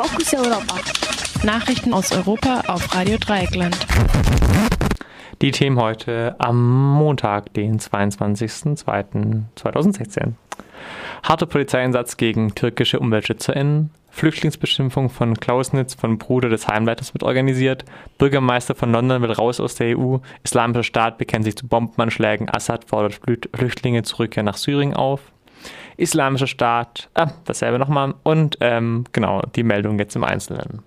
Fokus Europa. Nachrichten aus Europa auf Radio Dreieckland. Die Themen heute am Montag, den 22.02.2016. Harter Polizeieinsatz gegen türkische UmweltschützerInnen. Flüchtlingsbeschimpfung von Klausnitz von Bruder des Heimleiters wird organisiert. Bürgermeister von London will raus aus der EU. Islamischer Staat bekennt sich zu Bombenanschlägen. Assad fordert Flüchtlinge zurückkehr nach Syrien auf. Islamischer Staat, ah, dasselbe nochmal. Und ähm, genau, die Meldung jetzt im Einzelnen.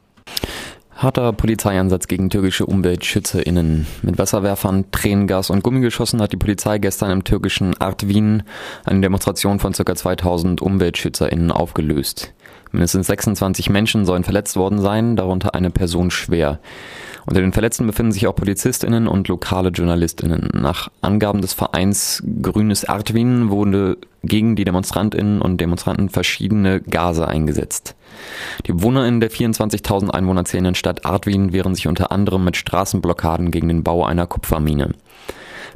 Harter Polizeieinsatz gegen türkische UmweltschützerInnen. Mit Wasserwerfern, Tränengas und Gummigeschossen hat die Polizei gestern im türkischen Artvin eine Demonstration von ca. 2000 UmweltschützerInnen aufgelöst. Mindestens 26 Menschen sollen verletzt worden sein, darunter eine Person schwer. Unter den Verletzten befinden sich auch PolizistInnen und lokale JournalistInnen. Nach Angaben des Vereins Grünes Artwin wurde gegen die DemonstrantInnen und Demonstranten verschiedene Gase eingesetzt. Die BewohnerInnen der 24.000 Einwohner zählenden Stadt Artwin wehren sich unter anderem mit Straßenblockaden gegen den Bau einer Kupfermine.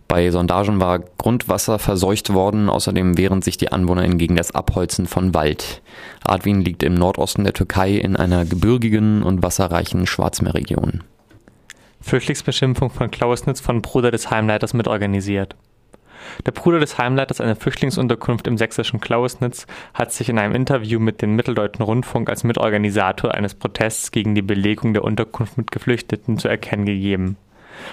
Bei Sondagen war Grundwasser verseucht worden, außerdem wehren sich die AnwohnerInnen gegen das Abholzen von Wald. Artvin liegt im Nordosten der Türkei in einer gebirgigen und wasserreichen Schwarzmeerregion. Flüchtlingsbeschimpfung von Klausnitz von Bruder des Heimleiters mitorganisiert. Der Bruder des Heimleiters einer Flüchtlingsunterkunft im sächsischen Klausnitz hat sich in einem Interview mit dem Mitteldeutschen Rundfunk als Mitorganisator eines Protests gegen die Belegung der Unterkunft mit Geflüchteten zu erkennen gegeben.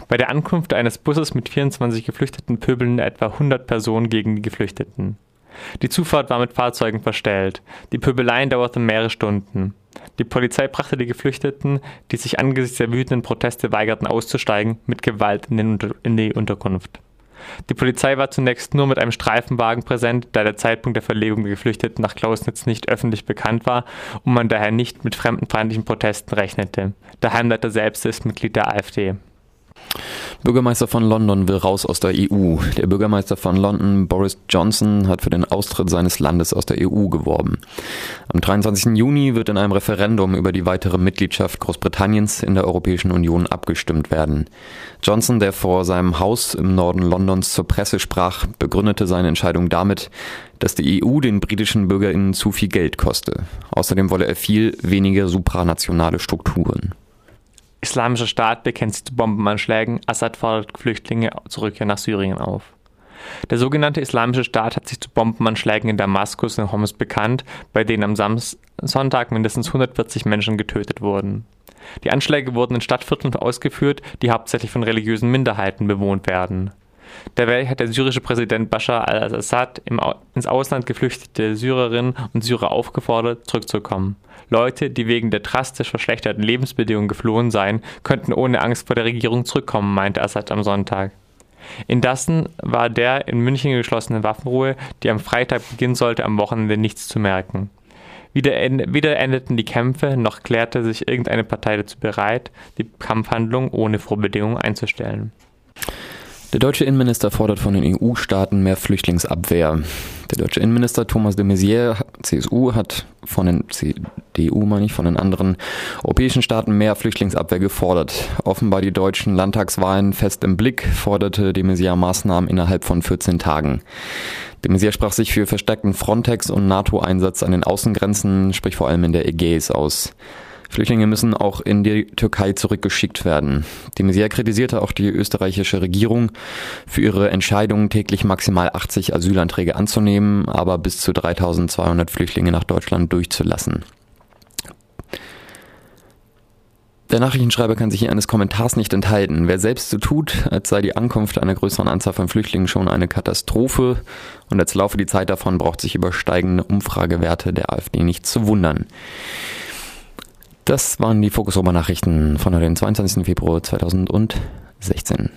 Bei der Ankunft eines Busses mit 24 Geflüchteten pöbeln etwa 100 Personen gegen die Geflüchteten. Die Zufahrt war mit Fahrzeugen verstellt. Die Pöbeleien dauerten mehrere Stunden. Die Polizei brachte die Geflüchteten, die sich angesichts der wütenden Proteste weigerten auszusteigen, mit Gewalt in, in die Unterkunft. Die Polizei war zunächst nur mit einem Streifenwagen präsent, da der Zeitpunkt der Verlegung der Geflüchteten nach Klausnitz nicht öffentlich bekannt war und man daher nicht mit fremdenfeindlichen Protesten rechnete. Der Heimleiter selbst ist Mitglied der AfD. Bürgermeister von London will raus aus der EU. Der Bürgermeister von London, Boris Johnson, hat für den Austritt seines Landes aus der EU geworben. Am 23. Juni wird in einem Referendum über die weitere Mitgliedschaft Großbritanniens in der Europäischen Union abgestimmt werden. Johnson, der vor seinem Haus im Norden Londons zur Presse sprach, begründete seine Entscheidung damit, dass die EU den britischen BürgerInnen zu viel Geld koste. Außerdem wolle er viel weniger supranationale Strukturen. Islamischer Staat bekennt sich zu Bombenanschlägen, Assad fordert Flüchtlinge zurückkehr nach Syrien auf. Der sogenannte Islamische Staat hat sich zu Bombenanschlägen in Damaskus und Homs bekannt, bei denen am Sams Sonntag mindestens 140 Menschen getötet wurden. Die Anschläge wurden in Stadtvierteln ausgeführt, die hauptsächlich von religiösen Minderheiten bewohnt werden. Dabei hat der syrische Präsident Bashar al-Assad ins Ausland geflüchtete Syrerinnen und Syrer aufgefordert, zurückzukommen. Leute, die wegen der drastisch verschlechterten Lebensbedingungen geflohen seien, könnten ohne Angst vor der Regierung zurückkommen, meinte Assad am Sonntag. Indessen war der in München geschlossene Waffenruhe, die am Freitag beginnen sollte, am Wochenende nichts zu merken. Weder, weder endeten die Kämpfe, noch klärte sich irgendeine Partei dazu bereit, die Kampfhandlung ohne Vorbedingungen einzustellen. Der deutsche Innenminister fordert von den EU-Staaten mehr Flüchtlingsabwehr. Der deutsche Innenminister Thomas de Maizière, CSU, hat von den CDU, meine ich, von den anderen europäischen Staaten mehr Flüchtlingsabwehr gefordert. Offenbar die deutschen Landtagswahlen fest im Blick, forderte de Maizière Maßnahmen innerhalb von 14 Tagen. De Maizière sprach sich für verstärkten Frontex- und NATO-Einsatz an den Außengrenzen, sprich vor allem in der Ägäis aus. Flüchtlinge müssen auch in die Türkei zurückgeschickt werden. De Maizière kritisierte auch die österreichische Regierung für ihre Entscheidung, täglich maximal 80 Asylanträge anzunehmen, aber bis zu 3200 Flüchtlinge nach Deutschland durchzulassen. Der Nachrichtenschreiber kann sich hier eines Kommentars nicht enthalten. Wer selbst so tut, als sei die Ankunft einer größeren Anzahl von Flüchtlingen schon eine Katastrophe und als laufe die Zeit davon, braucht sich über steigende Umfragewerte der AfD nicht zu wundern. Das waren die Fokus Nachrichten von den 22. Februar 2016.